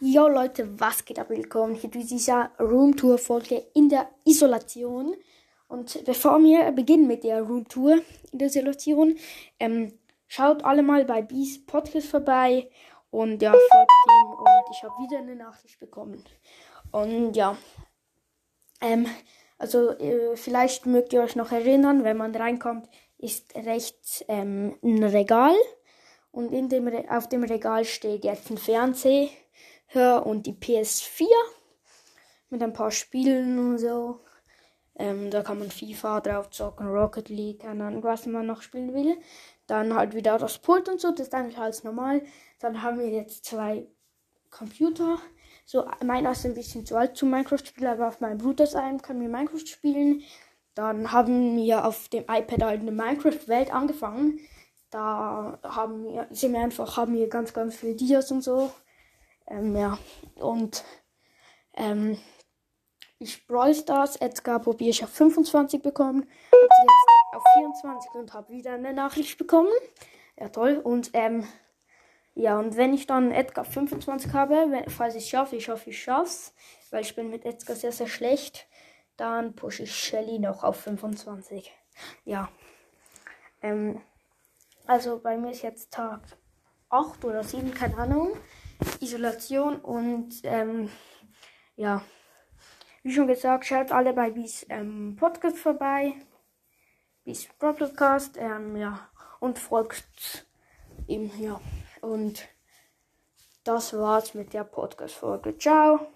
Jo Leute, was geht ab? Willkommen hier zu dieser Roomtour-Folge in der Isolation. Und bevor wir beginnen mit der Roomtour in der Isolation, ähm, schaut alle mal bei Bees Podcast vorbei und ja, folgt ihm. Und ich habe wieder eine Nachricht bekommen. Und ja, ähm, also äh, vielleicht mögt ihr euch noch erinnern, wenn man reinkommt, ist rechts ähm, ein Regal. Und in dem Re auf dem Regal steht jetzt ein Fernseher und die PS4 mit ein paar Spielen und so. Ähm, da kann man FIFA drauf zocken, Rocket League, keine Ahnung, was man noch spielen will. Dann halt wieder das Pult und so, das ist eigentlich alles normal. Dann haben wir jetzt zwei Computer. So, meiner ist ein bisschen zu alt zum Minecraft-Spielen, aber auf meinem Bruder einem kann wir Minecraft spielen. Dann haben wir auf dem iPad halt eine Minecraft-Welt angefangen. Da haben wir, sind wir einfach, haben wir ganz, ganz viele Dias und so. Ähm, ja, und ähm, ich Brawl Stars, Edgar probiere ich auf 25 bekommen. Jetzt auf 24 und habe wieder eine Nachricht bekommen. Ja, toll. Und ähm, ja, und wenn ich dann Edgar 25 habe, wenn, falls ich es schaffe, ich hoffe, ich schaff's, weil ich bin mit Edgar sehr, sehr schlecht, dann pushe ich Shelly noch auf 25. Ja. Ähm, also bei mir ist jetzt Tag 8 oder 7, keine Ahnung. Isolation und ähm, ja, wie schon gesagt, schaut alle bei Bis ähm, Podcast vorbei. Bis Podcast, ähm, ja, und folgt ihm, ja. Und das war's mit der Podcast-Folge. Ciao.